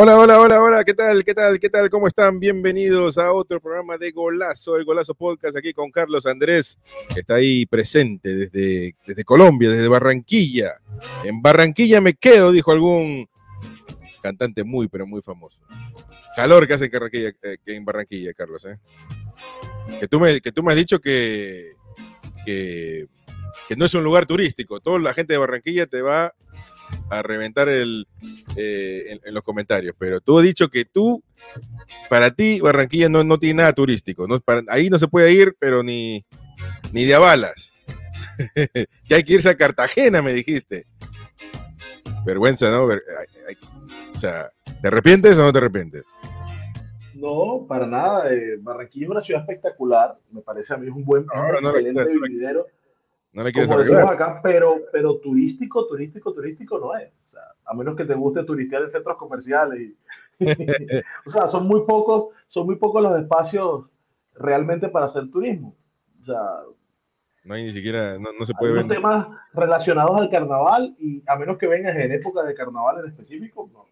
Hola, hola, hola, hola, ¿qué tal? ¿Qué tal? ¿Qué tal? ¿Cómo están? Bienvenidos a otro programa de Golazo, el Golazo Podcast, aquí con Carlos Andrés, que está ahí presente desde, desde Colombia, desde Barranquilla. En Barranquilla me quedo, dijo algún cantante muy, pero muy famoso. Calor que hace en Barranquilla, eh, en Barranquilla Carlos, ¿eh? Que tú me, que tú me has dicho que, que, que no es un lugar turístico. Toda la gente de Barranquilla te va a reventar el, eh, en, los comentarios, pero tú has dicho que tú, para ti, Barranquilla no, no tiene nada turístico. ¿no? ahí no se puede ir, pero ni, ni de balas. que hay que irse a Cartagena, me dijiste. Vergüenza, ¿no? o sea, ¿te arrepientes o no te arrepientes? No, para nada. Eh, Barranquilla es una ciudad espectacular. Me parece a mí es un buen, excelente vividero no le quieres Como acá, pero, pero turístico, turístico, turístico no es. O sea, a menos que te guste turistear en centros comerciales. o sea, son muy pocos, son muy pocos los espacios realmente para hacer turismo. O sea, no hay ni siquiera, no, se puede ver. temas relacionados al carnaval y a menos que vengas en época de carnaval en específico, no,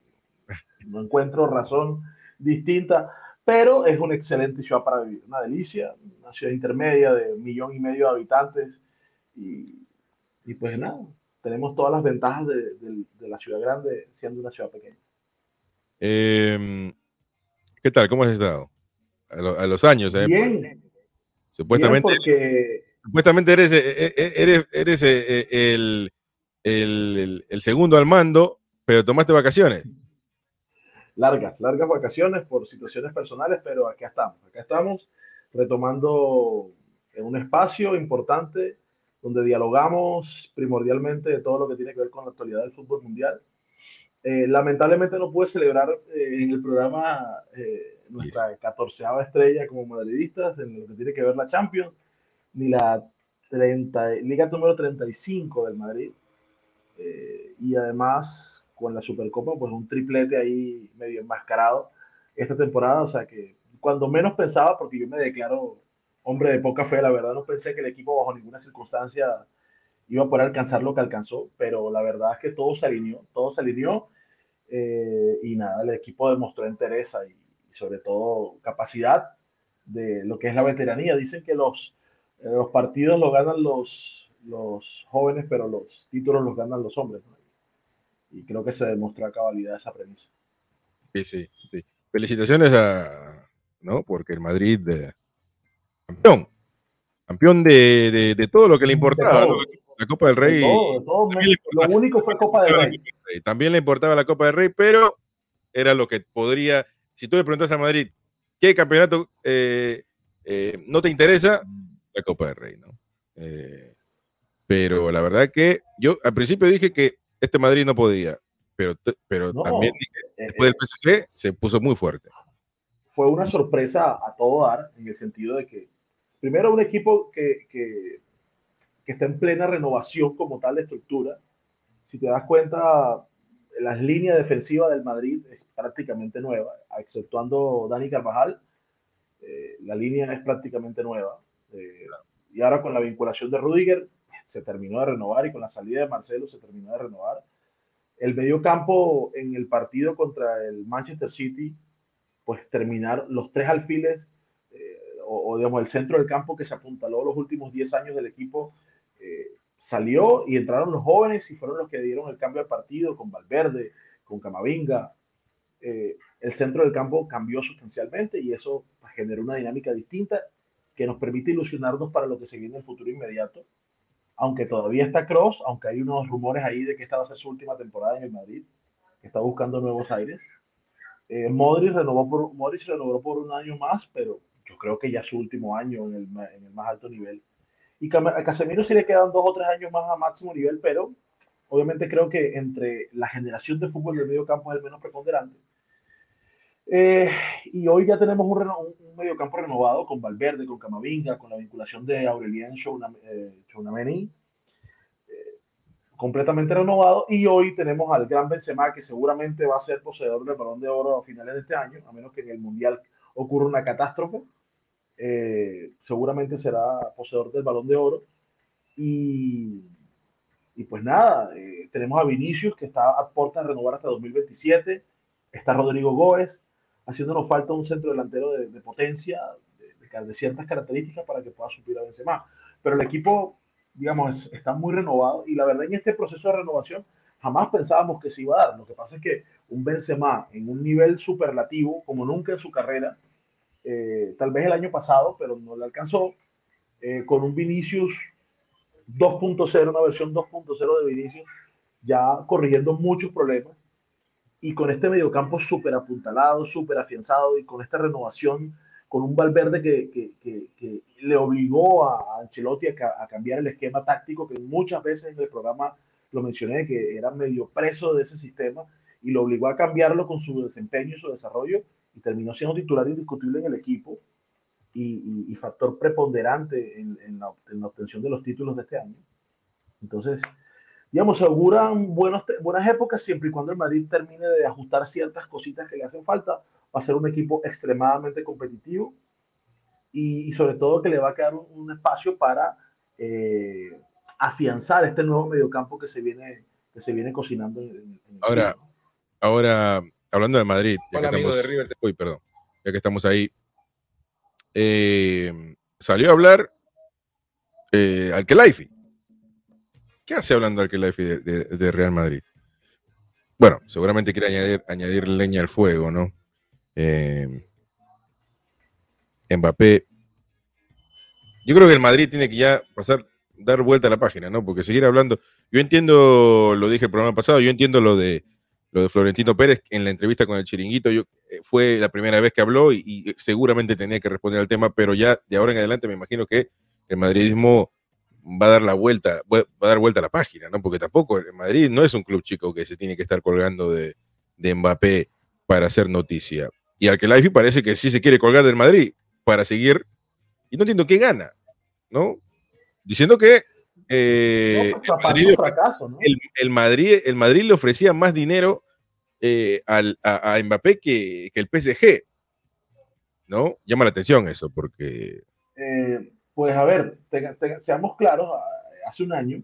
no encuentro razón distinta. Pero es una excelente ciudad para vivir, una delicia, una ciudad intermedia de un millón y medio de habitantes y, pues nada, tenemos todas las ventajas de, la ciudad grande siendo una ciudad pequeña. Em, ¿Qué tal? ¿Cómo has estado? A, los años, ¿eh? Bien. Supuestamente, supuestamente eres, eh, eh, eres, eres eh, el, el, el, segundo al mando, pero tomaste vacaciones. Largas, largas vacaciones por situaciones personales, pero acá estamos. Acá estamos retomando un espacio importante donde dialogamos primordialmente de todo lo que tiene que ver con la actualidad del fútbol mundial. Eh, lamentablemente no pude celebrar eh, en el programa eh, nuestra catorceava estrella como madridistas en lo que tiene que ver la Champions, ni la 30, liga número 35 del Madrid. y además con la Supercopa, pues un triplete ahí medio enmascarado esta temporada, o sea que cuando menos pensaba, porque yo me declaro hombre de poca fe, la verdad no pensé que el equipo bajo ninguna circunstancia iba a poder alcanzar lo que alcanzó, pero la verdad es que todo se alineó, todo se alineó eh, y nada, el equipo demostró entereza y, sobre todo capacidad de lo que es la veteranía. Dicen que los, eh, los partidos los ganan los, los jóvenes, pero los títulos los ganan los hombres. Y creo que se demostró a cabalidad esa premisa. Sí, sí, sí. Felicitaciones a, ¿no? Porque el Madrid... De campeón. Campeón de, de, todo lo que le importaba. La Copa del Rey. lo único fue Copa del Rey. También le importaba la Copa del Rey, pero era lo que podría. Si tú le preguntas a Madrid, ¿qué campeonato eh, eh, no te interesa? La Copa del Rey, ¿no? Eh, pero la verdad que yo al principio dije que este Madrid no podía, pero, pero también dije, después del PSG se puso muy fuerte. Fue una sorpresa a todo dar, en el sentido de que primero un equipo que, que, está en plena renovación como tal de estructura. Si te das cuenta, la línea defensiva del Madrid es prácticamente nueva, exceptuando Dani Carvajal, eh, la línea es prácticamente nueva. Eh, y ahora con la vinculación de Rudiger se terminó de renovar y con la salida de Marcelo se terminó de renovar. El medio campo en el partido contra el Manchester City, pues terminar los tres alfiles o, digamos, el centro del campo que se apuntaló los últimos 10 años del equipo eh, salió y entraron los jóvenes y fueron los que dieron el cambio al partido con Valverde, con Camavinga. Eh, el centro del campo cambió sustancialmente y eso generó una dinámica distinta que nos permite ilusionarnos para lo que se viene en el futuro inmediato. Aunque todavía está Cross, aunque hay unos rumores ahí de que esta va a ser su última temporada en el Madrid, que está buscando nuevos aires. Eh, Modric, renovó por, Modric renovó por un año más, pero yo creo que ya su último año en el, en el más alto nivel. Y a Casemiro sí le quedan dos o tres años más a máximo nivel, pero obviamente creo que entre la generación de fútbol del medio campo es el menos preponderante. Eh, y hoy ya tenemos un, un, medio campo renovado con Valverde, con Camavinga, con la vinculación de Aurelien Chounameni, eh, completamente renovado. Y hoy tenemos al gran Benzema, que seguramente va a ser poseedor del balón de oro a finales de este año, a menos que en el Mundial ocurra una catástrofe. Eh, seguramente será poseedor del balón de oro. Y, y pues nada, eh, tenemos a Vinicius que está a puerta de renovar hasta 2027. está Rodrigo Góez, haciéndonos falta un centro delantero de, potencia, de, ciertas características para que pueda suplir a Benzema. Pero el equipo, digamos, está muy renovado y la verdad en este proceso de renovación jamás pensábamos que se iba a dar. Lo que pasa es que un Benzema en un nivel superlativo, como nunca en su carrera, eh, tal vez el año pasado, pero no le alcanzó, eh, con un Vinicius 2.0, una versión 2.0 de Vinicius, ya corrigiendo muchos problemas, y con este mediocampo súper apuntalado, súper afianzado, y con esta renovación, con un Valverde que, que, que, le obligó a Ancelotti a, a, cambiar el esquema táctico, que muchas veces en el programa lo mencioné, que era medio preso de ese sistema, y lo obligó a cambiarlo con su desempeño y su desarrollo, y terminó siendo titular indiscutible en el equipo y, factor preponderante en, la, obtención de los títulos de este año. Entonces, digamos, se auguran buenos, buenas épocas siempre y cuando el Madrid termine de ajustar ciertas cositas que le hacen falta. Va a ser un equipo extremadamente competitivo y, sobre todo que le va a quedar un, espacio para eh, afianzar este nuevo mediocampo que se viene, que se viene cocinando. ahora, ahora, hablando de Madrid, ya que estamos, de River, uy, perdón, ya que estamos ahí, eh, salió a hablar eh, Alkelaifi. ¿Qué hace hablando Alkelaifi de, de, Real Madrid? Bueno, seguramente quiere añadir, añadir leña al fuego, ¿no? Eh, Mbappé. Yo creo que el Madrid tiene que ya pasar, dar vuelta a la página, ¿no? Porque seguir hablando. Yo entiendo, lo dije el programa pasado, yo entiendo lo de lo de Florentino Pérez en la entrevista con el Chiringuito. Yo, eh, fue la primera vez que habló y, seguramente tenía que responder al tema, pero ya de ahora en adelante me imagino que el madridismo va a dar la vuelta, va a dar vuelta a la página, ¿no? Porque tampoco el Madrid no es un club chico que se tiene que estar colgando de, de Mbappé para hacer noticia. Y al que Life parece que sí se quiere colgar del Madrid para seguir, y no entiendo qué gana, ¿no? Diciendo que eh, el, Madrid, el, Madrid, le ofrecía más dinero eh, al, a, Mbappé que, el PSG. ¿No? Llama la atención eso, porque. Eh, pues a ver, seamos claros, hace un año,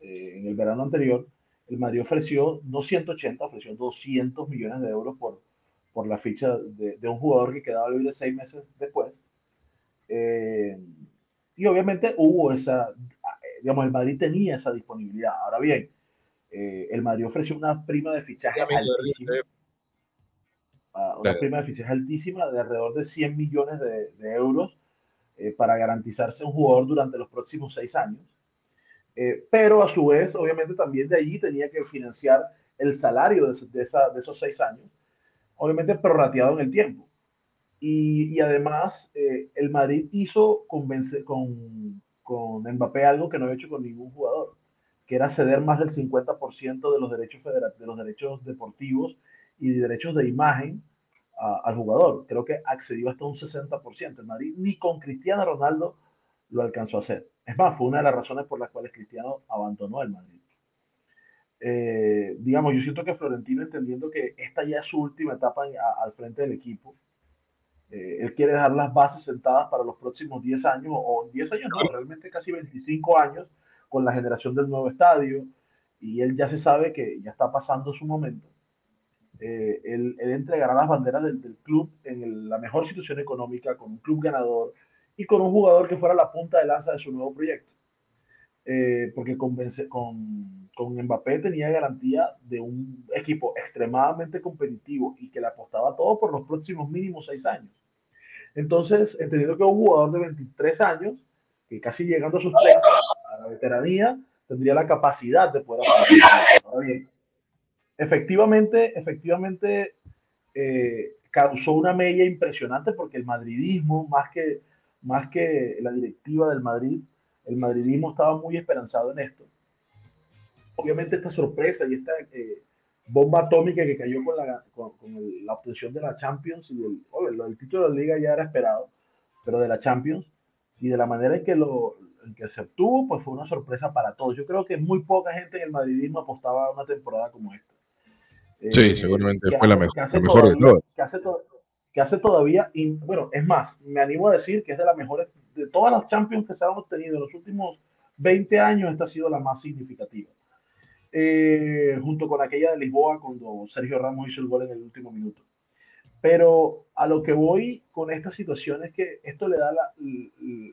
en el verano anterior, el Madrid ofreció no 180, ofreció 200 millones de euros por, por la ficha de, un jugador que quedaba libre seis meses después. y obviamente hubo esa digamos, el Madrid tenía esa disponibilidad. Ahora bien, eh, el Madrid ofreció una prima de fichaje altísima. Ah, una prima de fichaje altísima de alrededor de 100 millones de, euros eh, para garantizarse un jugador durante los próximos seis años. Eh, pero a su vez, obviamente también de allí tenía que financiar el salario de, de, de esos seis años, obviamente prorrateado en el tiempo. Y, y además, el Madrid hizo convencer, con, con Mbappé algo que no había hecho con ningún jugador, que era ceder más del 50% de los derechos de los derechos deportivos y derechos de imagen al jugador. Creo que accedió hasta un 60%. El Madrid ni con Cristiano Ronaldo lo alcanzó a hacer. Es más, fue una de las razones por las cuales Cristiano abandonó el Madrid. Eh, digamos, yo siento que Florentino, entendiendo que esta ya es su última etapa al frente del equipo, eh, él quiere dejar las bases sentadas para los próximos 10 años, o 10 años no, realmente casi 25 años con la generación del nuevo estadio, y él ya se sabe que ya está pasando su momento. Eh, él, entregará las banderas del, club en la mejor situación económica, con un club ganador y con un jugador que fuera la punta de lanza de su nuevo proyecto. Eh, porque con, con, con Mbappé tenía garantía de un equipo extremadamente competitivo y que le apostaba todo por los próximos mínimos seis años. Entonces, entendiendo que un jugador de 23 años, que casi llegando a sus 30, a la veteranía, tendría la capacidad de poder Ahora efectivamente, efectivamente eh, causó una media impresionante porque el madridismo, más que, más que la directiva del Madrid, el madridismo estaba muy esperanzado en esto. Obviamente esta sorpresa y esta eh, bomba atómica que cayó con la, con, la obtención de la Champions y el, el, título de la liga ya era esperado, pero de la Champions y de la manera en que, lo, en que se obtuvo, pues fue una sorpresa para todos. Yo creo que muy poca gente en el madridismo apostaba a una temporada como esta. Sí, eh, seguramente fue la mejor, mejor de todas. Que hace, que hace todavía, y, bueno, es más, me animo a decir que es de las mejores, de todas las Champions que se han obtenido en los últimos 20 años, esta ha sido la más significativa. Eh, junto con aquella de Lisboa cuando Sergio Ramos hizo el gol en el último minuto. Pero a lo que voy con esta situación es que esto le da la,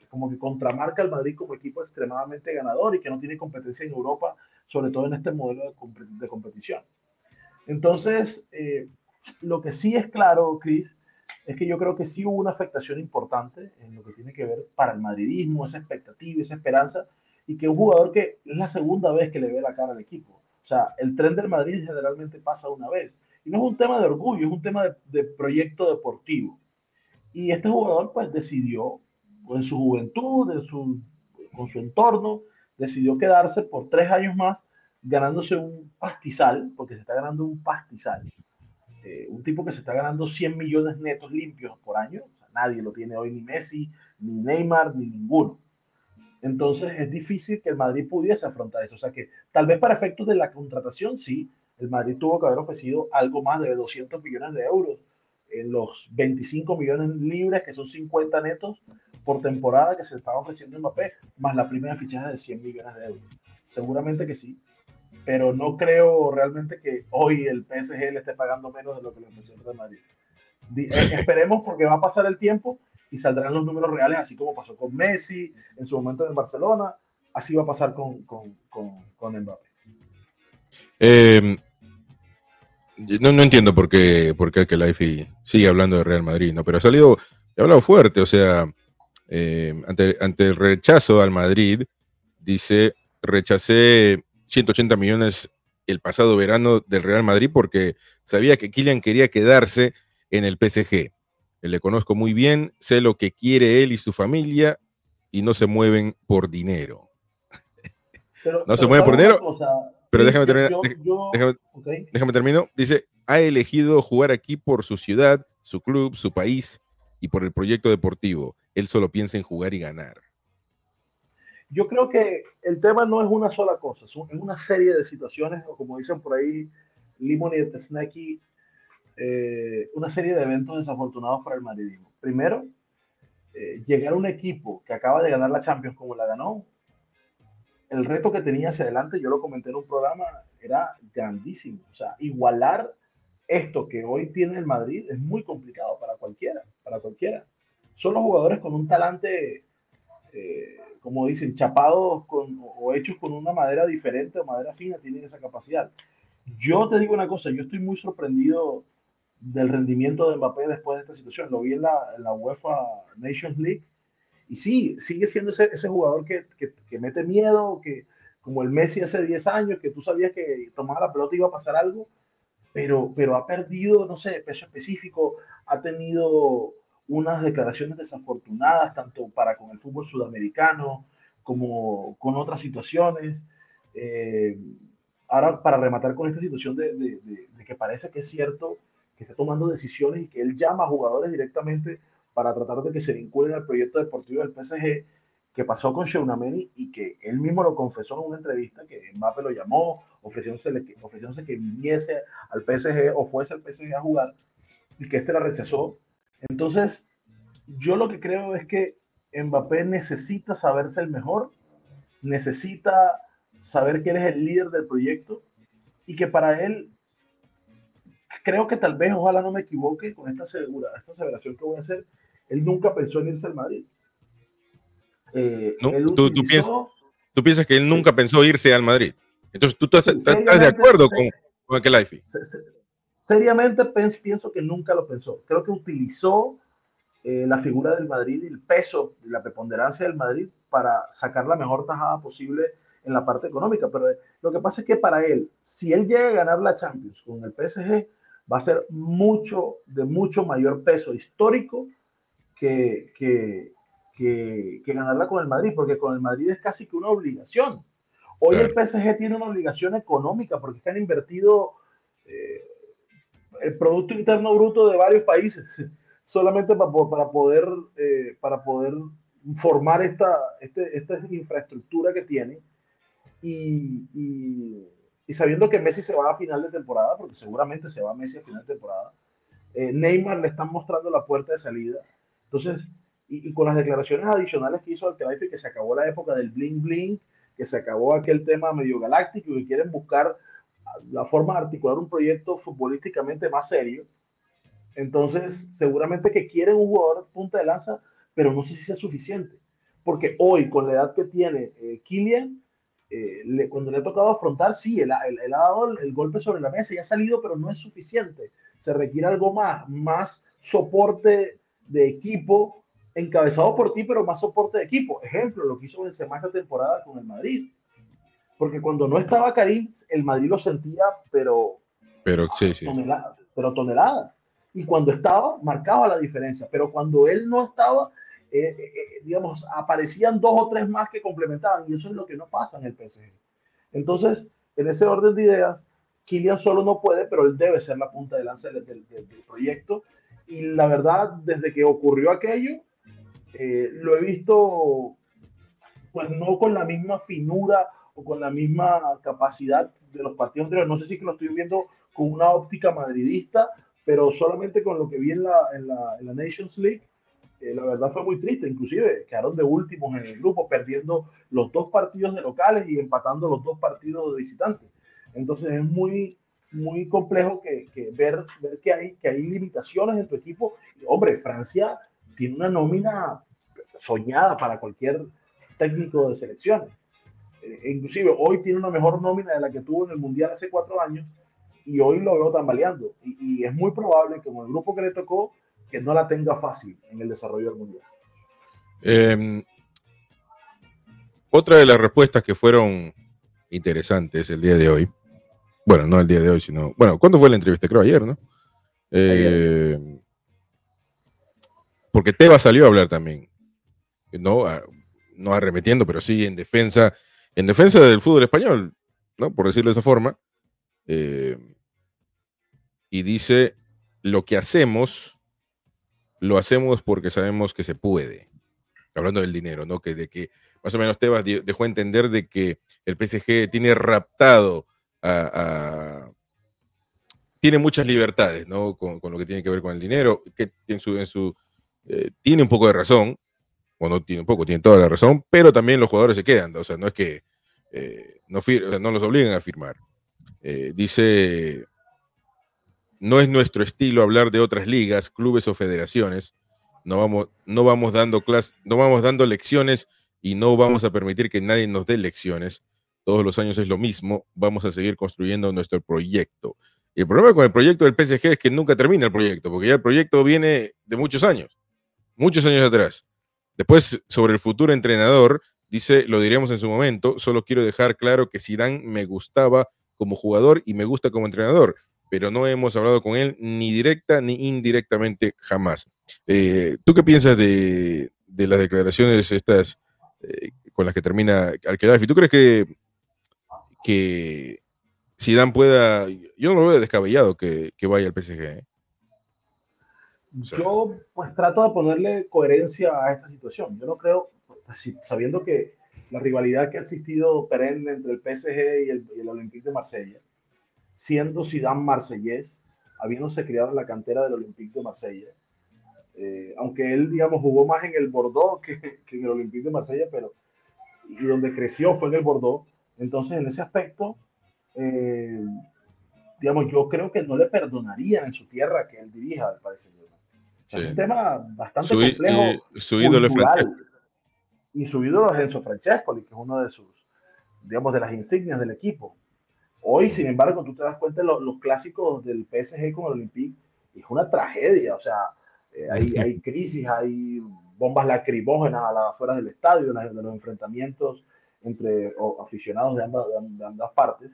como que contramarca al Madrid como equipo extremadamente ganador y que no tiene competencia en Europa, sobre todo en este modelo de, competición. Entonces, eh, lo que sí es claro, Chris, es que yo creo que sí hubo una afectación importante en lo que tiene que ver para el madridismo, esa expectativa, esa esperanza, y que un jugador que es la segunda vez que le ve la cara al equipo. O sea, el tren del Madrid generalmente pasa una vez. Y no es un tema de orgullo, es un tema de, proyecto deportivo. Y este jugador pues decidió, en su juventud, en su, con su entorno, decidió quedarse por tres años más ganándose un pastizal, porque se está ganando un pastizal. Eh, un tipo que se está ganando 100 millones netos limpios por año, nadie lo tiene hoy, ni Messi, ni Neymar, ni ninguno. Entonces es difícil que el Madrid pudiese afrontar eso. O sea que tal vez para efectos de la contratación, sí, el Madrid tuvo que haber ofrecido algo más de 200 millones de euros en los 25 millones libres, que son 50 netos por temporada que se estaba ofreciendo en Mbappé, más la primera fichaje de 100 millones de euros. Seguramente que sí, pero no creo realmente que hoy el PSG le esté pagando menos de lo que le ofreció el Madrid. Eh, esperemos porque va a pasar el tiempo y saldrán los números reales, así como pasó con Messi en su momento en Barcelona, así va a pasar con, con, con, Mbappé. Em, no, no entiendo por qué, por qué el sigue hablando de Real Madrid, ¿no? Pero ha salido, ha hablado fuerte, o sea, em, ante, ante el rechazo al Madrid, dice, rechacé 180 millones el pasado verano del Real Madrid porque sabía que Kylian quería quedarse en el PSG. Le conozco muy bien, sé lo que quiere él y su familia y no se mueven por dinero. no se mueven por dinero. pero déjame terminar. déjame, terminar. Dice, ha elegido jugar aquí por su ciudad, su club, su país y por el proyecto deportivo. Él solo piensa en jugar y ganar. Yo creo que el tema no es una sola cosa, es una serie de situaciones, o como dicen por ahí, Limon y Snacky, eh, una serie de eventos desafortunados para el madridismo. Primero, eh, llegar a un equipo que acaba de ganar la Champions como la ganó, el reto que tenía hacia adelante, yo lo comenté en un programa, era grandísimo. O sea, igualar esto que hoy tiene el Madrid es muy complicado para cualquiera, para cualquiera. Son los jugadores con un talante, eh, como dicen, chapados con, o hechos con una madera diferente o madera fina, tienen esa capacidad. Yo te digo una cosa, yo estoy muy sorprendido del rendimiento de Mbappé después de esta situación. Lo vi en la, la UEFA Nations League y sí, sigue siendo ese, ese jugador que, que, que, mete miedo, que como el Messi hace 10 años, que tú sabías que tomaba la pelota y iba a pasar algo, pero, pero ha perdido, no sé, peso específico, ha tenido unas declaraciones desafortunadas, tanto para con el fútbol sudamericano como con otras situaciones. Eh, ahora, para rematar con esta situación de, de que parece que es cierto que está tomando decisiones y que él llama a jugadores directamente para tratar de que se vinculen al proyecto deportivo del PSG que pasó con Sheunameni y que él mismo lo confesó en una entrevista que Mbappé lo llamó ofreciéndose, que viniese al PSG o fuese al PSG a jugar y que este la rechazó. Entonces, yo lo que creo es que Mbappé necesita saberse el mejor, necesita saber que él es el líder del proyecto y que para él creo que tal vez, ojalá no me equivoque con esta, segura, esta aseveración que voy a hacer, él nunca pensó en irse al Madrid. Eh, tú, piensas, que él nunca pensó irse al Madrid. Entonces, ¿tú estás, de acuerdo con, con aquel life? Seriamente pienso que nunca lo pensó. Creo que utilizó eh, la figura del Madrid y el peso y la preponderancia del Madrid para sacar la mejor tajada posible en la parte económica. Pero lo que pasa es que para él, si él llega a ganar la Champions con el PSG, va a ser mucho, de mucho mayor peso histórico que, que, que, ganarla con el Madrid, porque con el Madrid es casi que una obligación. Hoy el PSG tiene una obligación económica porque están invertido eh, el Producto Interno Bruto de varios países solamente para, para poder, eh, para poder formar esta, este, esta infraestructura que tiene. y, y sabiendo que Messi se va a final de temporada, porque seguramente se va Messi a final de temporada, eh, Neymar le están mostrando la puerta de salida. Entonces, y, con las declaraciones adicionales que hizo Alcalaife, que se acabó la época del bling bling, que se acabó aquel tema medio galáctico y que quieren buscar la forma de articular un proyecto futbolísticamente más serio. Entonces, seguramente que quieren un jugador punta de lanza, pero no sé si sea suficiente. Porque hoy, con la edad que tiene eh, Kylian, eh, cuando le ha tocado afrontar, sí, él, él, ha dado el, golpe sobre la mesa y ha salido, pero no es suficiente. Se requiere algo más, más soporte de equipo, encabezado por ti, pero más soporte de equipo. Ejemplo, lo que hizo en semana temporada con el Madrid. Porque cuando no estaba Karim, el Madrid lo sentía, pero, pero, sí, sí, toneladas, pero toneladas. Y cuando estaba, marcaba la diferencia. Pero cuando él no estaba, eh, eh, eh, digamos, aparecían dos o tres más que complementaban, y eso es lo que no pasa en el PSG. Entonces, en ese orden de ideas, Kylian solo no puede, pero él debe ser la punta de lanza del, proyecto. Y la verdad, desde que ocurrió aquello, lo he visto, pues no con la misma finura o con la misma capacidad de los partidos anteriores. No sé si que lo estoy viendo con una óptica madridista, pero solamente con lo que vi en la, en la, en la Nations League, la verdad fue muy triste, inclusive quedaron de últimos en el grupo, perdiendo los dos partidos de locales y empatando los dos partidos de visitantes. Entonces es muy, muy complejo que, ver, ver que, hay, que hay limitaciones en tu equipo. hombre, Francia tiene una nómina soñada para cualquier técnico de selecciones. Eh, inclusive hoy tiene una mejor nómina de la que tuvo en el Mundial hace cuatro años y hoy lo veo tambaleando. Y, y es muy probable que con el grupo que le tocó que no la tenga fácil en el desarrollo del mundial. Em, otra de las respuestas que fueron interesantes el día de hoy, bueno, no el día de hoy, sino, bueno, ¿cuándo fue la entrevista? Creo ayer, ¿no? Em, porque Teba salió a hablar también, no, no arremetiendo, pero sí en defensa, en defensa del fútbol español, ¿no? Por decirlo de esa forma. Em, y dice, lo que hacemos lo hacemos porque sabemos que se puede. Hablando del dinero, ¿no? Que de que más o menos Tebas dejó entender de que el PSG tiene raptado a, tiene muchas libertades, ¿no? Con, lo que tiene que ver con el dinero, que en su, en su eh, tiene un poco de razón, o no tiene un poco, tiene toda la razón, pero también los jugadores se quedan, o sea, no es que eh, no, no, los obligan a firmar. Eh, dice no es nuestro estilo hablar de otras ligas, clubes o federaciones. No vamos, no vamos dando clases, no vamos dando lecciones y no vamos a permitir que nadie nos dé lecciones. Todos los años es lo mismo. Vamos a seguir construyendo nuestro proyecto. Y el problema con el proyecto del PSG es que nunca termina el proyecto, porque ya el proyecto viene de muchos años, muchos años atrás. Después, sobre el futuro entrenador, dice, lo diremos en su momento, solo quiero dejar claro que Zidane me gustaba como jugador y me gusta como entrenador pero no hemos hablado con él ni directa ni indirectamente jamás. Eh, ¿Tú qué piensas de, las declaraciones estas eh, con las que termina Al-Khelafi? ¿Tú crees que, que Zidane pueda, yo no lo veo descabellado que, vaya al PSG? ¿eh? yo pues trato de ponerle coherencia a esta situación. Yo no creo, pues, sabiendo que la rivalidad que ha existido perenne entre el PSG y el, y el Olympique de Marsella, siendo Zidane marsellés, habiéndose criado en la cantera del Olympique de Marsella. Eh, aunque él, digamos, jugó más en el Bordeaux que, en el Olympique de Marsella, pero y donde creció fue en el Bordeaux. Entonces, en ese aspecto, eh, digamos, yo creo que no le perdonaría en su tierra que él dirija al país. Es un tema bastante complejo. Y, su ídolo es Y su ídolo es Enzo Francescoli, que es uno de sus, digamos, de las insignias del equipo. Hoy, sin embargo, tú te das cuenta de los, clásicos del PSG con el Olympique, es una tragedia, o sea, eh, hay, hay, crisis, hay bombas lacrimógenas a las afueras del estadio, de los enfrentamientos entre aficionados de ambas, de ambas, partes.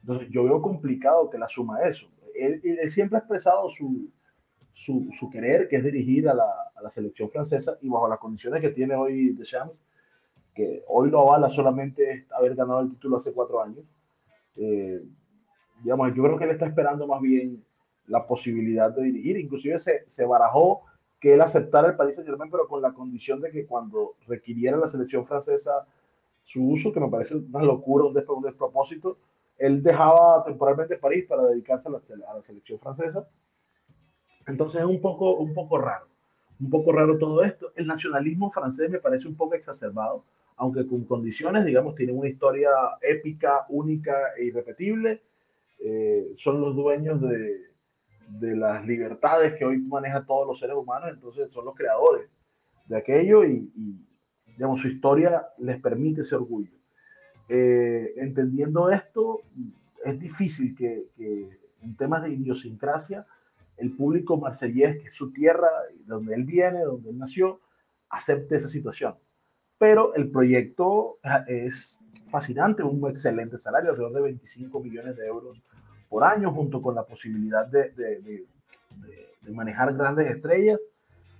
Entonces, yo veo complicado que la suma eso. Él, siempre ha expresado su, su, su, querer, que es dirigir a la, a la, selección francesa, y bajo las condiciones que tiene hoy Deschamps, que hoy lo avala solamente haber ganado el título hace cuatro años, eh, digamos, yo creo que él está esperando más bien la posibilidad de dirigir. Inclusive se, se barajó que él aceptara el Paris Saint Germain, pero con la condición de que cuando requiriera la selección francesa su uso, que me parece una locura, un, un despropósito, él dejaba temporalmente París para dedicarse a la, a la, selección francesa. Entonces es un poco, un poco raro, un poco raro todo esto. El nacionalismo francés me parece un poco exacerbado, aunque con condiciones, digamos, tienen una historia épica, única e irrepetible. Eh, son los dueños de, de, las libertades que hoy manejan todos los seres humanos, entonces son los creadores de aquello y, digamos, su historia les permite ese orgullo. Eh, entendiendo esto, es difícil que, que, en temas de idiosincrasia el público marsellés, que es su tierra, donde él viene, donde él nació, acepte esa situación pero el proyecto es fascinante, un excelente salario, alrededor de 25 millones de euros por año, junto con la posibilidad de, de, de, de manejar grandes estrellas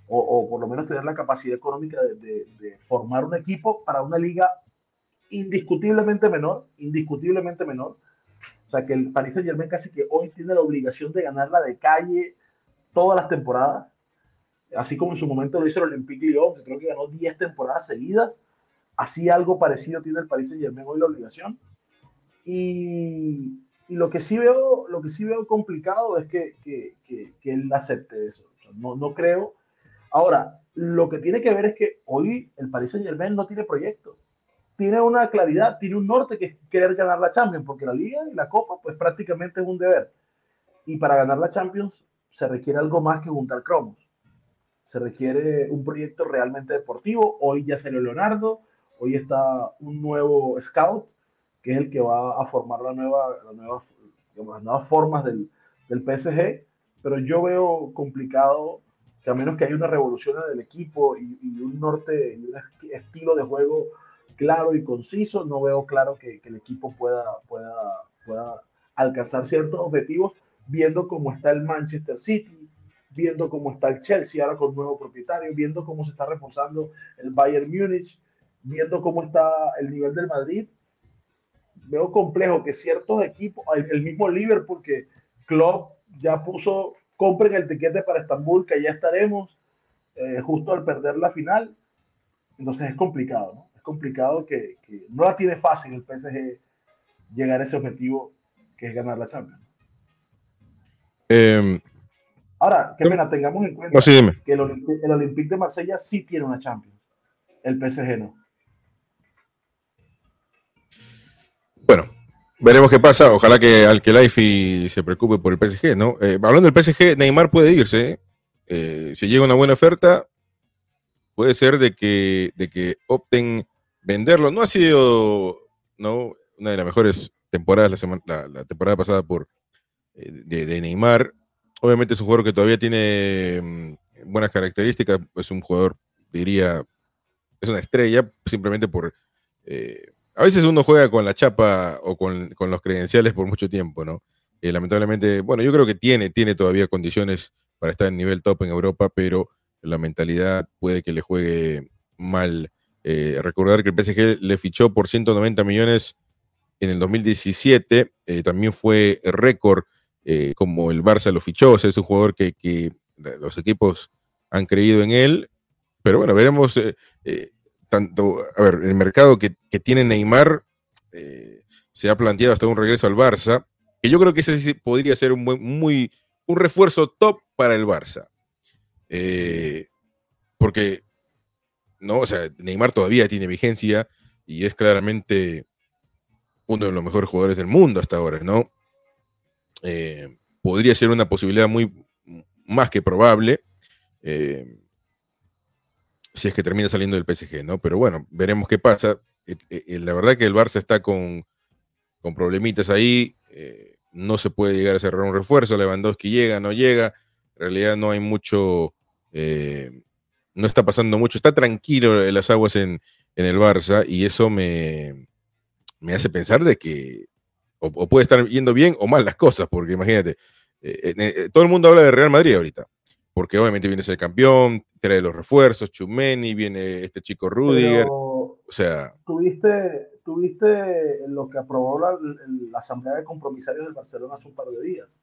o, o, por lo menos tener la capacidad económica de, formar un equipo para una liga indiscutiblemente menor, indiscutiblemente menor. O sea que el Paris Saint Germain casi que hoy tiene la obligación de ganarla de calle todas las temporadas así como en su momento lo hizo el Olympique Lyon, que creo que ganó 10 temporadas seguidas, así algo parecido tiene el Paris Saint Germain hoy la obligación. Y, y, lo que sí veo, lo que sí veo complicado es que, que, que, él acepte eso. no, no creo. Ahora, lo que tiene que ver es que hoy el Paris Saint Germain no tiene proyecto. Tiene una claridad, tiene un norte que es querer ganar la Champions, porque la Liga y la Copa, pues prácticamente es un deber. Y para ganar la Champions se requiere algo más que juntar cromos se requiere un proyecto realmente deportivo. Hoy ya salió Leonardo, hoy está un nuevo scout, que es el que va a formar la nueva, la nueva, las nuevas formas del, del PSG, pero yo veo complicado que a menos que haya una revolución en el equipo y, y un norte y un estilo de juego claro y conciso, no veo claro que, que, el equipo pueda, pueda, pueda alcanzar ciertos objetivos viendo cómo está el Manchester City, viendo cómo está el Chelsea ahora con nuevo propietario, viendo cómo se está reforzando el Bayern Múnich, viendo cómo está el nivel del Madrid. Veo complejo que ciertos equipos, el mismo Liverpool, que Klopp ya puso, compren el tiquete para Estambul, que ya estaremos, eh, justo al perder la final. Entonces es complicado, ¿no? Es complicado que, que no la tiene fácil el PSG llegar a ese objetivo que es ganar la Champions. Eh, Ahora, qué pena, tengamos en cuenta que el, Olympique, de Marsella sí tiene una Champions. El PSG no. Bueno, veremos qué pasa. Ojalá que Alkelaifi se preocupe por el PSG, ¿no? Eh, hablando del PSG, Neymar puede irse. Eh, si llega una buena oferta, puede ser de que, de que opten venderlo. No ha sido ¿no? una de las mejores temporadas la, temporada pasada por, eh, de Neymar obviamente es un jugador que todavía tiene mm, buenas características, es un jugador, diría, es una estrella, simplemente por... Eh, a veces uno juega con la chapa o con, los credenciales por mucho tiempo, ¿no? Eh, lamentablemente, bueno, yo creo que tiene, tiene todavía condiciones para estar en nivel top en Europa, pero la mentalidad puede que le juegue mal. Eh, recordar que el PSG le fichó por 190 millones en el 2017, también fue récord eh, como el Barça lo fichó, es un jugador que, los equipos han creído en él, pero bueno, veremos eh, eh, tanto, a ver, el mercado que, tiene Neymar se ha planteado hasta un regreso al Barça, que yo creo que ese podría ser un muy, un refuerzo top para el Barça. porque, no, o sea, Neymar todavía tiene vigencia y es claramente uno de los mejores jugadores del mundo hasta ahora, ¿no? Eh, podría ser una posibilidad muy más que probable eh, si es que termina saliendo del PSG, ¿no? Pero bueno, veremos qué pasa. Eh, la verdad que el Barça está con, con problemitas ahí, no se puede llegar a cerrar un refuerzo, Lewandowski llega, no llega, en realidad no hay mucho, no está pasando mucho, está tranquilo en las aguas en, en el Barça y eso me, me hace pensar de que o, puede estar yendo bien o mal las cosas, porque imagínate, eh, eh, eh, todo el mundo habla de Real Madrid ahorita, porque obviamente viene a ser campeón, trae los refuerzos, Chumeni, viene este chico Rudiger, o sea... Tuviste, tuviste lo que aprobó la, Asamblea de Compromisarios del Barcelona hace un par de días.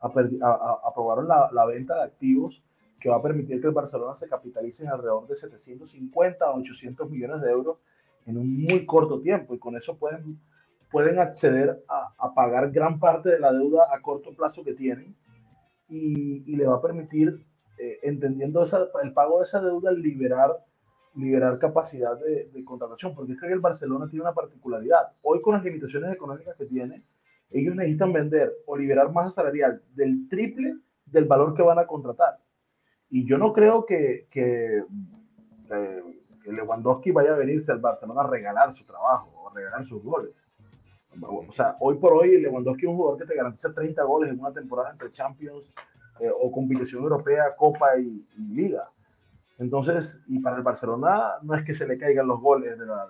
aprobaron la, la, venta de activos que va a permitir que el Barcelona se capitalice en alrededor de 750 a 800 millones de euros en un muy corto tiempo y con eso pueden pueden acceder a, pagar gran parte de la deuda a corto plazo que tienen y, le va a permitir, eh, entendiendo el pago de esa deuda, liberar liberar capacidad de, contratación, porque es que el Barcelona tiene una particularidad. Hoy con las limitaciones económicas que tiene, ellos necesitan vender o liberar masa salarial del triple del valor que van a contratar. Y yo no creo que, que, eh, Lewandowski vaya a venirse al Barcelona a regalar su trabajo o a regalar sus goles. O sea, hoy por hoy Lewandowski es un jugador que te garantiza 30 goles en una temporada entre Champions eh, o competición europea, Copa y Liga. Entonces, y para el Barcelona no es que se le caigan los goles de la,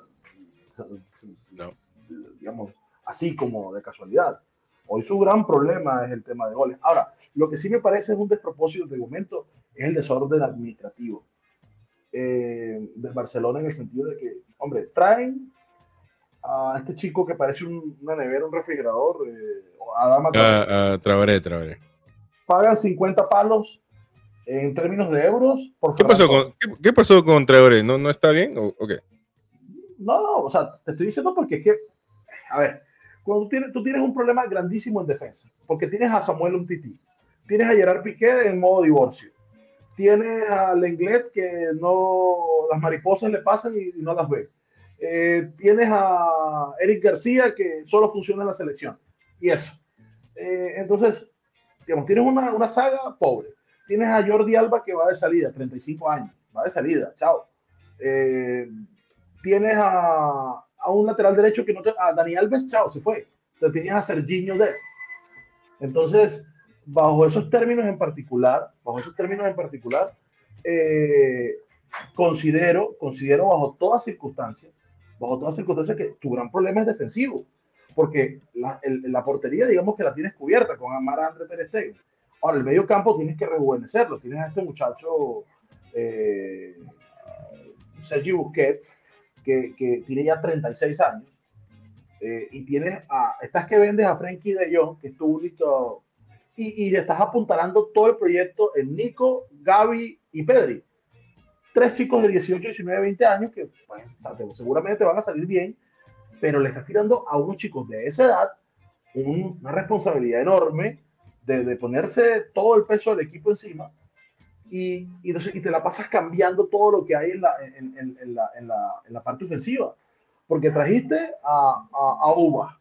digamos, así como de casualidad. Hoy su gran problema es el tema de goles. Ahora, lo que sí me parece es un despropósito de momento es el desorden administrativo eh, del Barcelona en el sentido de que, hombre, traen a este chico que parece una nevera, un refrigerador, eh, a Dama. A, Traoré, Traoré. Pagan 50 palos en términos de euros. Por ¿Qué, pasó con, ¿qué, pasó con Traoré? ¿No, ¿No está bien o, qué? No, no, o sea, te estoy diciendo porque es que, a ver, cuando tú tienes, tú tienes un problema grandísimo en defensa, porque tienes a Samuel Umtiti, tienes a Gerard Piqué en modo divorcio, tienes a Lenglet que no, las mariposas le pasan y, no las ve, eh, tienes a Eric García que solo funciona en la selección, y eso. Eh, entonces, digamos, tienes una, una saga pobre tienes a Jordi Alba que va de salida, 35 años, va de salida, chao. Eh, tienes a, a, un lateral derecho que no te, a Dani Alves, chao, se fue. Entonces tienes a Serginho de. Entonces, bajo esos términos en particular, bajo esos términos en particular, considero, considero bajo todas circunstancias, bajo todas circunstancias que tu gran problema es defensivo, porque la, la portería, digamos que la tienes cubierta con Amara André Pérez Ahora, el medio campo tienes que rejuvenecerlo. Tienes a este muchacho, eh, Sergi Busquets, que, que, tiene ya 36 años. Eh, y tienes a, estás que vendes a Frankie de Jong, que es tu único, y, y estás apuntalando todo el proyecto en Nico, Gaby y Pedri. Tres chicos de 18, 19, 20 años que pues, seguramente van a salir bien, pero le estás tirando a unos chicos de esa edad una responsabilidad enorme de, ponerse todo el peso del equipo encima y, te la pasas cambiando todo lo que hay en la, en, en, la, en la, parte ofensiva. Porque trajiste a, a, Uba,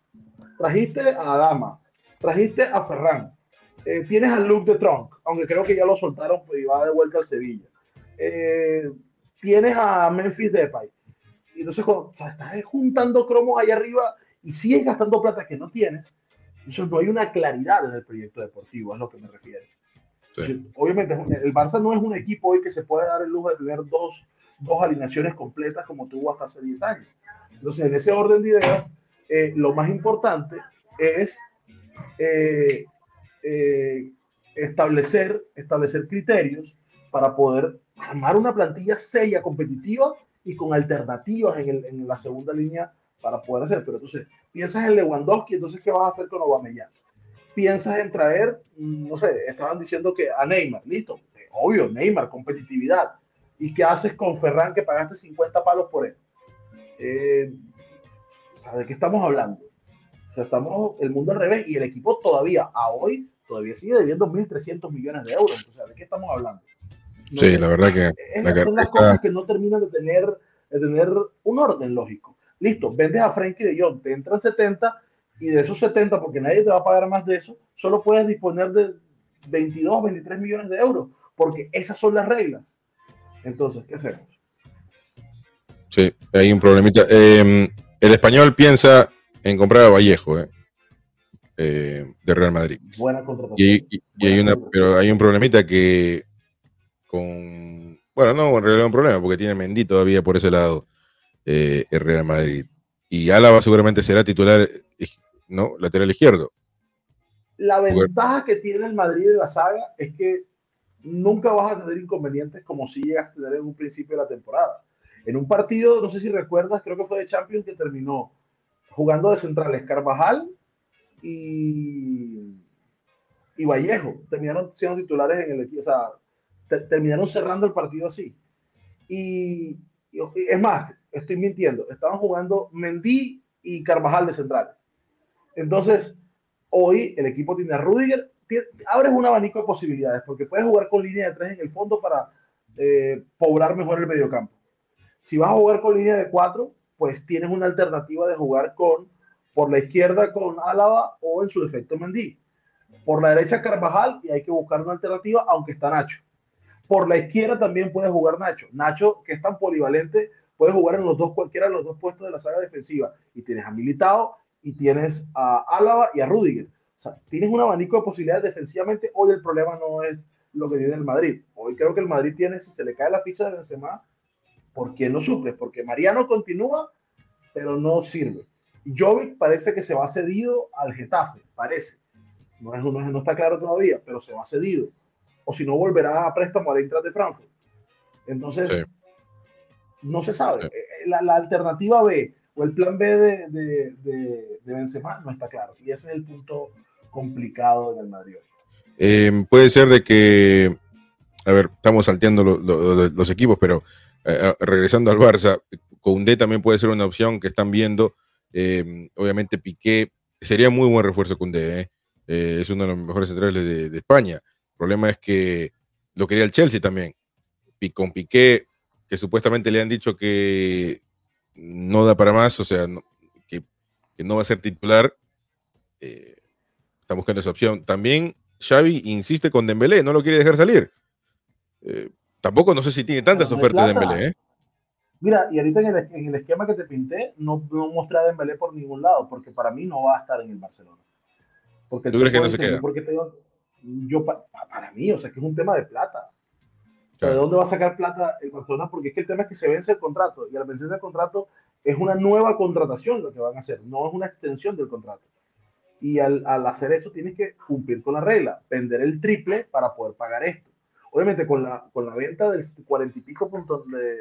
trajiste a Adama, trajiste a Ferran, eh, tienes a Luke de Tronc, aunque creo que ya lo soltaron pues, y va de vuelta al Sevilla. Eh, tienes a Memphis Depay. Y entonces, cuando estás juntando cromos ahí arriba y sigues gastando plata que no tienes, entonces no hay una claridad en el proyecto deportivo, es lo que me refiero. Obviamente, el Barça no es un equipo hoy que se puede dar el lujo de tener dos, dos alineaciones completas como tuvo hasta hace 10 años. Entonces, en ese orden de ideas, eh, lo más importante es eh, eh, establecer, establecer criterios para poder armar una plantilla seria, competitiva y con alternativas en, el, en la segunda línea para poder hacer. Pero entonces, piensas en Lewandowski, entonces, ¿qué vas a hacer con Aubameyang? Piensas en traer, mm, no sé, estaban diciendo que a Neymar, listo, obvio, Neymar, competitividad. ¿Y qué haces con Ferran que pagaste 50 palos por él? Eh, ¿De qué estamos hablando? O sea, estamos el mundo al revés y el equipo todavía, a hoy, todavía sigue debiendo 1.300 millones de euros. O sea, ¿de qué estamos hablando? Sí, la verdad que... son las cosas que no terminan de tener, de tener un orden lógico. Listo, vendes a Frankie de Jong, te entran 70 y de esos 70, porque nadie te va a pagar más de eso, solo puedes disponer de 22, 23 millones de euros, porque esas son las reglas. Entonces, ¿qué hacemos? Sí, hay un problemita. Em, el español piensa en comprar a Vallejo, eh, eh, de Real Madrid. Buena contratación. Y, hay una, pero hay un problemita que con, bueno, no, en realidad un problema, porque tiene Mendy todavía por ese lado eh, el Real Madrid. Y Álava seguramente será titular, ¿no? Lateral izquierdo. La ventaja que tiene el Madrid de la saga es que nunca vas a tener inconvenientes como si llegas a tener en un principio de la temporada. En un partido, no sé si recuerdas, creo que fue de Champions que terminó jugando de centrales Carvajal y, y Vallejo. Terminaron siendo titulares en el equipo, o sea, terminaron cerrando el partido así. Y, y, es más, estoy mintiendo, estaban jugando Mendy y Carvajal de centrales. Entonces, hoy el equipo tiene a Rudiger, abres un abanico de posibilidades, porque puedes jugar con línea de tres en el fondo para eh, poblar mejor el mediocampo. Si vas a jugar con línea de cuatro, pues tienes una alternativa de jugar con por la izquierda con Álava o en su defecto Mendy. Por la derecha Carvajal y hay que buscar una alternativa, aunque está Nacho. Por la izquierda también puede jugar Nacho. Nacho, que es tan polivalente, puede jugar en los dos, cualquiera de los dos puestos de la saga defensiva. Y tienes a Militao y tienes a Álava y a Rudiger. O sea, tienes un abanico de posibilidades defensivamente. Hoy el problema no es lo que tiene el Madrid. Hoy creo que el Madrid tiene, si se le cae la ficha de Benzema, ¿por qué no suple? Porque Mariano continúa, pero no sirve. Jovic parece que se va cedido al Getafe, parece. No, es, no, no está claro todavía, pero se va cedido. O si no, volverá a préstamo al Eintracht de Frankfurt. Entonces, no se sabe. Eh, la, la, alternativa B o el plan B de, de, de, de, Benzema no está claro. Y ese es el punto complicado del Madrid. Eh, puede ser de que, a ver, estamos salteando lo, lo, los equipos, pero eh, regresando al Barça, Koundé también puede ser una opción que están viendo eh, obviamente Piqué sería muy buen refuerzo con D, ¿eh? Eh, es uno de los mejores centrales de, España. Problema es que lo quería el Chelsea también. Y con Piqué, que supuestamente le han dicho que no da para más, o sea, no, que, que, no va a ser titular, eh, está buscando esa opción. También Xavi insiste con Dembélé, no lo quiere dejar salir. tampoco no sé si tiene tantas ofertas de Dembélé, ¿eh? Mira, y ahorita en el, en el, esquema que te pinté, no, no mostré a Dembélé por ningún lado, porque para mí no va a estar en el Barcelona. Porque ¿Tú crees que no se queda? Porque tengo, yo, para mí, o sea, que es un tema de plata. O sea, ¿De dónde va a sacar plata el Barcelona? Porque es que el tema es que se vence el contrato, y al vencerse el contrato es una nueva contratación lo que van a hacer, no es una extensión del contrato. Y al, al hacer eso tienes que cumplir con la regla, vender el triple para poder pagar esto. Obviamente con la, con la venta del cuarenta y pico puntos de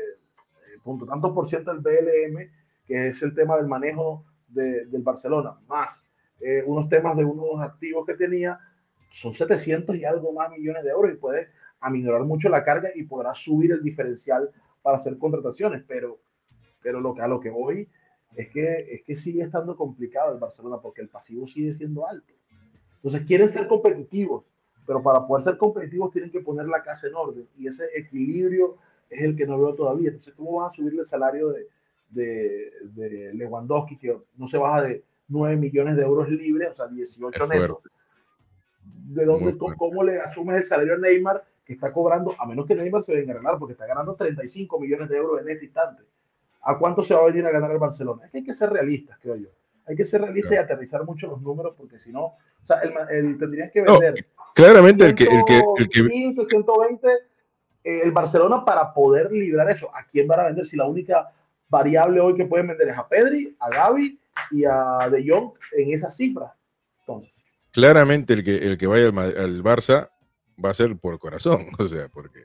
punto tanto por ciento del BLM, que es el tema del manejo de, del Barcelona, más eh, unos temas de unos activos que tenía, son 700 y algo más millones de euros y puede aminorar mucho la carga y podrá subir el diferencial para hacer contrataciones, pero, pero lo que, a lo que voy es que, es que sigue estando complicado el Barcelona porque el pasivo sigue siendo alto. Entonces quieren ser competitivos, pero para poder ser competitivos tienen que poner la casa en orden y ese equilibrio es el que no veo todavía. Entonces, ¿cómo vas a subirle el salario de, de, de Lewandowski, que no se baja de 9 millones de euros libres, o sea, 18 netos? ¿De dónde, cómo, cómo, le asumes el salario a Neymar, que está cobrando, a menos que Neymar se venga a ganar, porque está ganando 35 millones de euros en este instante? ¿A cuánto se va a venir a ganar el Barcelona? Es que hay que ser realistas, creo yo. Hay que ser realistas claro. y aterrizar mucho los números, porque si no, o sea, el, el, tendrías que vender. No, claramente, el que, el que, el que... 15, 120 eh, el Barcelona para poder librar eso. ¿A quién van a vender si la única variable hoy que pueden vender es a Pedri, a Gaby y a De Jong en esa cifra? Entonces. Claramente el que, el que vaya al, al Barça va a ser por corazón, o sea, porque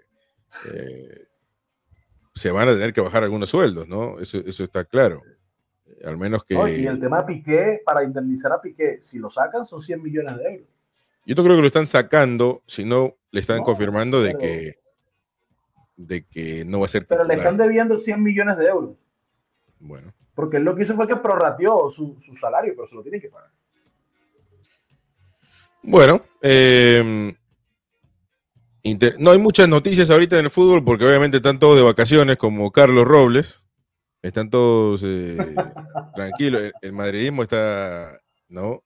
eh, se van a tener que bajar algunos sueldos, ¿no? Eso, eso está claro. Al menos que... Y el tema de Piqué, para indemnizar a Piqué, si lo sacan son 100 millones de euros. Yo creo que lo están sacando, si no, le están no, confirmando de pero... que de que no va a ser titular. Pero le están debiendo 100 millones de euros. Bueno. Porque él lo que hizo fue que prorrateó su, su salario, pero se lo tienen que pagar. Bueno, eh, inter... no hay muchas noticias ahorita en el fútbol porque obviamente están todos de vacaciones, como Carlos Robles. Están todos eh, tranquilos. El, el, madridismo está, ¿no?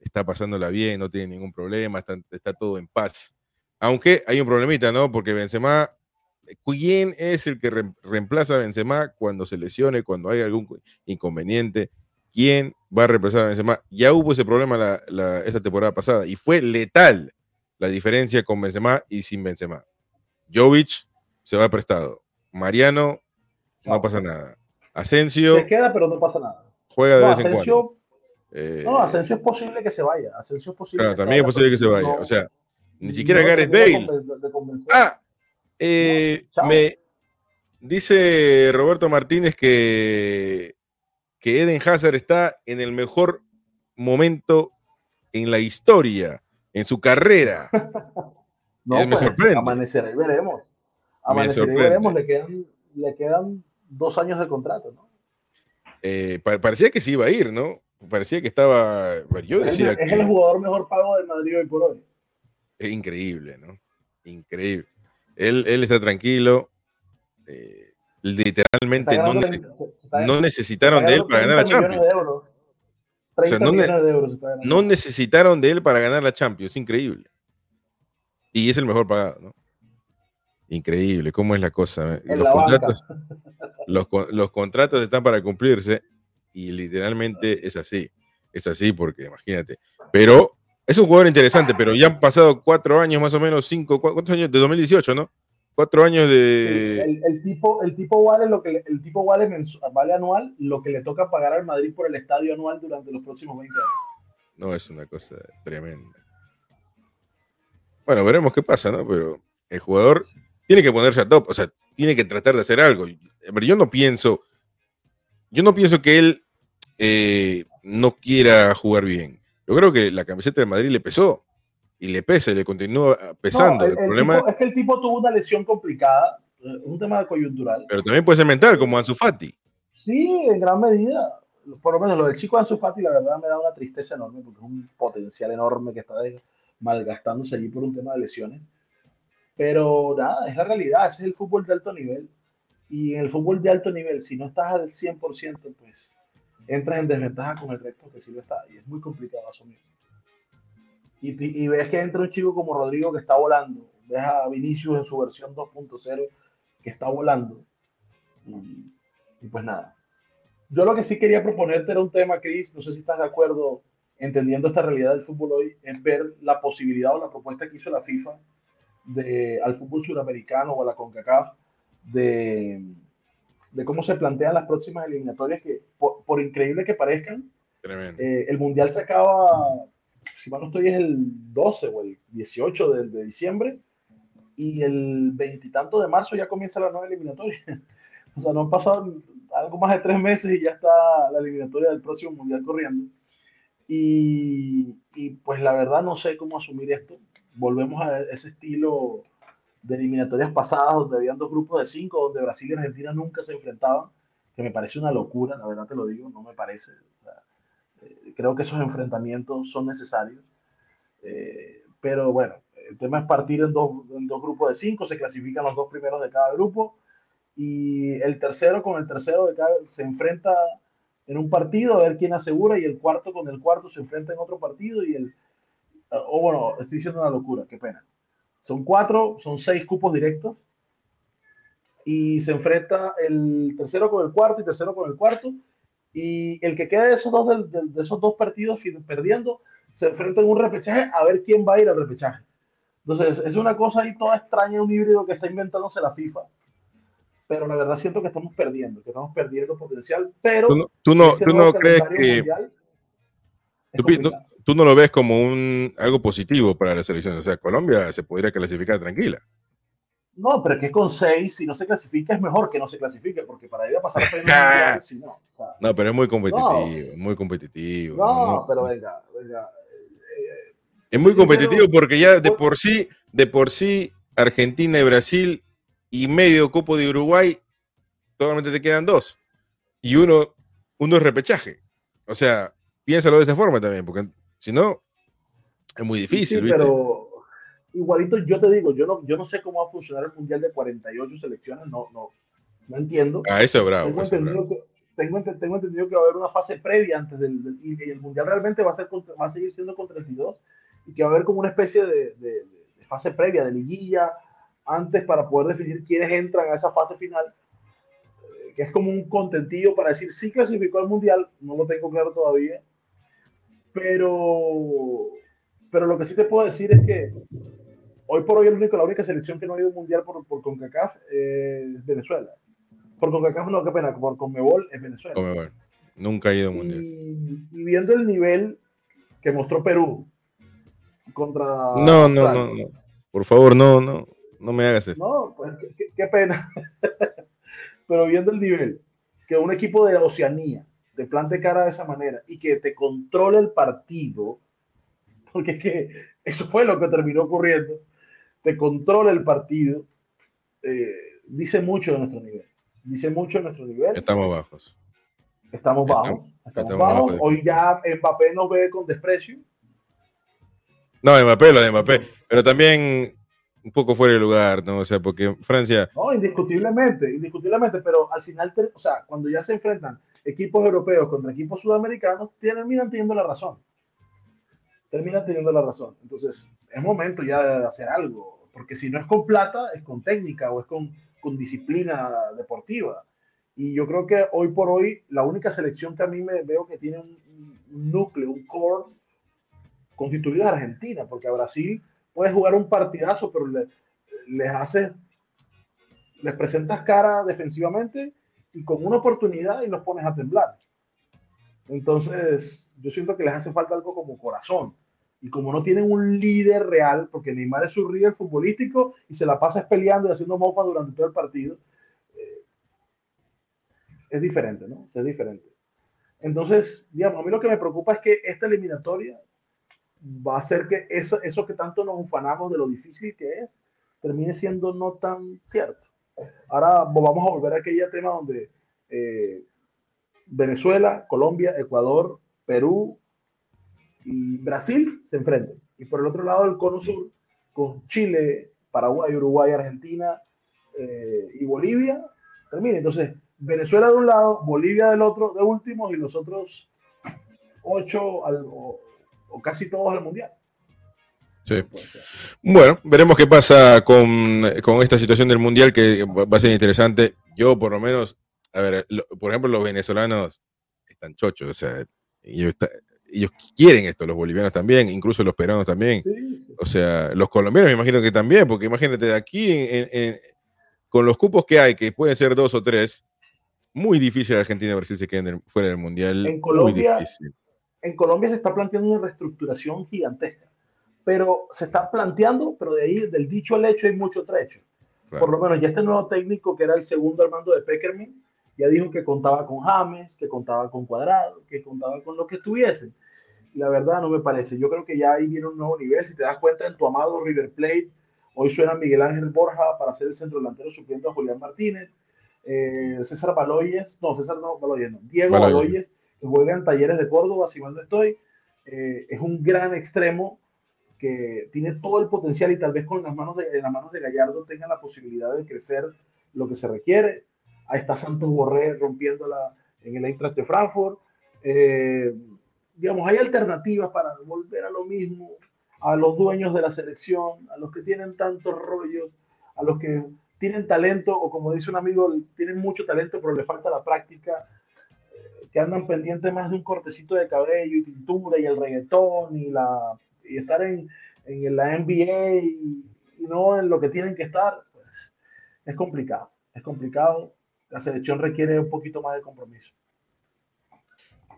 Está pasándola bien, no tiene ningún problema, está, está todo en paz. Aunque hay un problemita, ¿no? Porque Benzema ¿Quién es el que re reemplaza a Benzema cuando se lesione, cuando hay algún inconveniente? ¿Quién va a reemplazar a Benzema? Ya hubo ese problema la, la, esta temporada pasada y fue letal la diferencia con Benzema y sin Benzema. Jovic se va prestado. Mariano, no, no pasa nada. Asensio. Se queda, pero no pasa nada. Juega de no, vez en Asensio, cuando. Eh, no, Asensio es posible que se vaya. Asensio es posible claro, también vaya, es posible que se vaya. o sea, ni siquiera Gareth Bale. De, de ah, eh, me dice Roberto Martínez que, que Eden Hazard está en el mejor momento en la historia, en su carrera. no, me pues, sorprende. Amanecerá y veremos. Amanecerá y veremos, le quedan, le quedan dos años de contrato, ¿no? Eh, parecía que se iba a ir, ¿no? Parecía que estaba. Yo decía es, es que, el jugador mejor pago del Madrid hoy por hoy. Es increíble, ¿no? Increíble. Él, él está tranquilo. Eh, literalmente no, necesitaron de él para ganar la Champions. O sea, no, necesitaron de él para ganar la Champions, increíble. Y es el mejor pagado, ¿no? Increíble, cómo es la cosa. Los contratos, los, contratos están para cumplirse y literalmente es así. Es así porque, imagínate. Pero es un jugador interesante, pero ya han pasado cuatro años más o menos, cinco, ¿cuántos años? De 2018, ¿no? Cuatro años de. el, tipo, el tipo vale lo que el tipo vale, vale anual lo que le toca pagar al Madrid por el estadio anual durante los próximos 20 años. No, es una cosa tremenda. Bueno, veremos qué pasa, ¿no? Pero el jugador tiene que ponerse a top, o sea, tiene que tratar de hacer algo. Pero yo no pienso, yo no pienso que él eh, no quiera jugar bien. Yo creo que la camiseta de Madrid le pesó y le pesa y le continúa pesando. el, problema es que el tipo tuvo una lesión complicada, eh, un tema coyuntural. Pero también puede ser mental, como Ansu Fati. Sí, en gran medida. Por lo menos lo del chico Ansu Fati, la verdad, me da una tristeza enorme porque es un potencial enorme que está malgastándose allí por un tema de lesiones. Pero nada, es la realidad, ese es el fútbol de alto nivel. Y en el fútbol de alto nivel, si no estás al 100%, pues entras en desventaja con el resto que sí lo está. Y es muy complicado asumir. Y, ves que entra un chico como Rodrigo que está volando. Ves a Vinicius en su versión 2.0 que está volando. Y, pues nada. Yo lo que sí quería proponerte era un tema, Chris, no sé si estás de acuerdo, entendiendo esta realidad del fútbol hoy, es ver la posibilidad o la propuesta que hizo la FIFA de, al fútbol sudamericano o a la CONCACAF de, de cómo se plantean las próximas eliminatorias que, por, increíble que parezcan, eh, el Mundial se acaba si mal no estoy, es el 12 o el 18 de, diciembre y el veintitanto de marzo ya comienza la nueva eliminatoria. o sea, no han pasado algo más de tres meses y ya está la eliminatoria del próximo mundial corriendo. Y, y, pues la verdad no sé cómo asumir esto. Volvemos a ese estilo de eliminatorias pasadas donde habían dos grupos de cinco, donde Brasil y Argentina nunca se enfrentaban, que me parece una locura, la verdad te lo digo, no me parece. O sea, eh, creo que esos enfrentamientos son necesarios. Eh, pero bueno, el tema es partir en dos, en dos, grupos de cinco, se clasifican los dos primeros de cada grupo y el tercero con el tercero de cada se enfrenta en un partido a ver quién asegura y el cuarto con el cuarto se enfrenta en otro partido y el o bueno, estoy diciendo una locura, qué pena. Son cuatro, son seis cupos directos y se enfrenta el tercero con el cuarto y tercero con el cuarto y el que quede de esos dos, de, esos dos partidos perdiendo se enfrenta en un repechaje a ver quién va a ir al repechaje. Entonces, es una cosa ahí toda extraña, un híbrido que está inventándose la FIFA. Pero la verdad siento que estamos perdiendo, que estamos perdiendo potencial. Pero tú no, tú no, este crees que. Tú, no lo ves como un algo positivo para la selección. O sea, Colombia se podría clasificar tranquila. No, pero que con seis, si no se clasifica, es mejor que no se clasifique, porque para ir a pasar a si no. no, pero es muy competitivo, muy competitivo. No, pero venga, venga. Eh, es muy competitivo porque ya de por sí, de por sí, Argentina y Brasil y medio cupo de Uruguay, solamente te quedan dos. Y uno, uno es repechaje. O sea, piénsalo de esa forma también, porque si no, es muy difícil. Sí, pero igualito yo te digo, yo no, yo no sé cómo va a funcionar el Mundial de 48 selecciones, no, no, no entiendo. Ah, eso es bravo. Tengo, entendido, Que, tengo, tengo, entendido que va a haber una fase previa antes del, y el Mundial realmente va a, ser va a seguir siendo con 32 y que va a haber como una especie de, de, fase previa, de liguilla, antes para poder definir quiénes entran a esa fase final, eh, que es como un contentillo para decir sí clasificó al Mundial, no lo tengo claro todavía, pero, pero lo que sí te puedo decir es que hoy por hoy el único, la única selección que no ha ido mundial por, por CONCACAF es Venezuela. Por CONCACAF no, qué pena, por CONMEBOL es Venezuela. CONMEBOL. Nunca ha ido mundial. Y, viendo el nivel que mostró Perú contra... No, no, no, no. Por favor, no, no, no me hagas eso. No, pues qué, pena. Pero viendo el nivel que un equipo de Oceanía te plante cara de esa manera y que te controle el partido, porque es que eso fue lo que terminó ocurriendo te controla el partido, eh, dice mucho de nuestro nivel. Dice mucho de nuestro nivel. Estamos bajos. Estamos bajos. Estamos, bajos. Hoy ya Mbappé nos ve con desprecio. No, Mbappé, lo de Mbappé. Pero también un poco fuera de lugar, ¿no? O sea, porque Francia... No, indiscutiblemente, indiscutiblemente, pero al final, o sea, cuando ya se enfrentan equipos europeos contra equipos sudamericanos, terminan teniendo la razón. Terminan teniendo la razón. Entonces, es momento ya de hacer algo, porque si no es con plata, es con técnica o es con, con disciplina deportiva. Y yo creo que hoy por hoy la única selección que a mí me veo que tiene un, núcleo, un core constituido es Argentina, porque a Brasil puedes jugar un partidazo, pero les haces, les presentas cara defensivamente y con una oportunidad y los pones a temblar. Entonces, yo siento que les hace falta algo como corazón. Y como no tienen un líder real, porque Neymar es su líder futbolístico y se la pasa peleando y haciendo mofa durante todo el partido, eh, es diferente, ¿no? Es diferente. Entonces, digamos, a mí lo que me preocupa es que esta eliminatoria va a hacer que eso, eso que tanto nos ufanamos de lo difícil que es, termine siendo no tan cierto. Ahora vamos a volver a aquella tema donde eh, Venezuela, Colombia, Ecuador, Perú y Brasil se enfrentan. Y por el otro lado del cono sur, con Chile, Paraguay, Uruguay, Argentina eh, y Bolivia, termina. Entonces, Venezuela de un lado, Bolivia del otro, de último, y los otros ocho o casi todos al mundial. Sí. Bueno, veremos qué pasa con, esta situación del mundial que va a ser interesante. Yo, por lo menos, a ver, por ejemplo, los venezolanos están chochos, o sea, ellos, quieren esto, los bolivianos también, incluso los peruanos también. O sea, los colombianos me imagino que también, porque imagínate, aquí con los cupos que hay, que pueden ser dos o tres, muy difícil Argentina y Brasil se queden fuera del mundial. En Colombia, muy difícil en Colombia se está planteando una reestructuración gigantesca, pero se está planteando, pero de ahí, del dicho al hecho, hay mucho trecho. Por lo menos ya este nuevo técnico, que era el segundo al mando de Peckerman, ya dijo que contaba con James, que contaba con Cuadrado, que contaba con lo que estuviesen. La verdad no me parece. Yo creo que ya ahí viene un nuevo nivel. Si te das cuenta, en tu amado River Plate, hoy suena Miguel Ángel Borja para ser el centro delantero supliendo a Julián Martínez. Eh, César Baloyes, no, César no, Baloyes, no. Diego Baloyes que juega en Talleres de Córdoba, si mal no estoy. Eh, es un gran extremo que tiene todo el potencial y tal vez con las manos de, en las manos de Gallardo tenga la posibilidad de crecer lo que se requiere. Ahí está Santos Borré rompiéndola en el Eintracht de Frankfurt. Eh, digamos, hay alternativas para volver a lo mismo, a los dueños de la selección, a los que tienen tantos rollos, a los que tienen talento, o como dice un amigo, tienen mucho talento, pero le falta la práctica que andan pendientes más de un cortecito de cabello y tintura y el reggaetón y, la, y estar en, en la NBA y, no en lo que tienen que estar, pues es complicado. Es complicado. La selección requiere un poquito más de compromiso.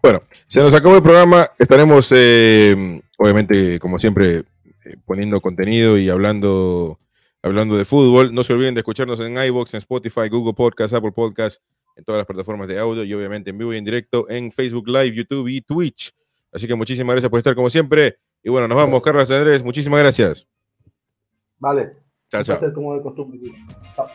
Bueno, se nos acabó el programa. Estaremos, eh, obviamente, como siempre, eh, poniendo contenido y hablando, hablando de fútbol. No se olviden de escucharnos en iBox, en Spotify, Google Podcast, Apple Podcast en todas las plataformas de audio y obviamente en vivo y en directo en Facebook Live, YouTube y Twitch. Así que muchísimas gracias por estar como siempre. Y bueno, nos vamos, Carlos Andrés. Muchísimas gracias. Vale. Chao, chao. Como de costumbre. Chao.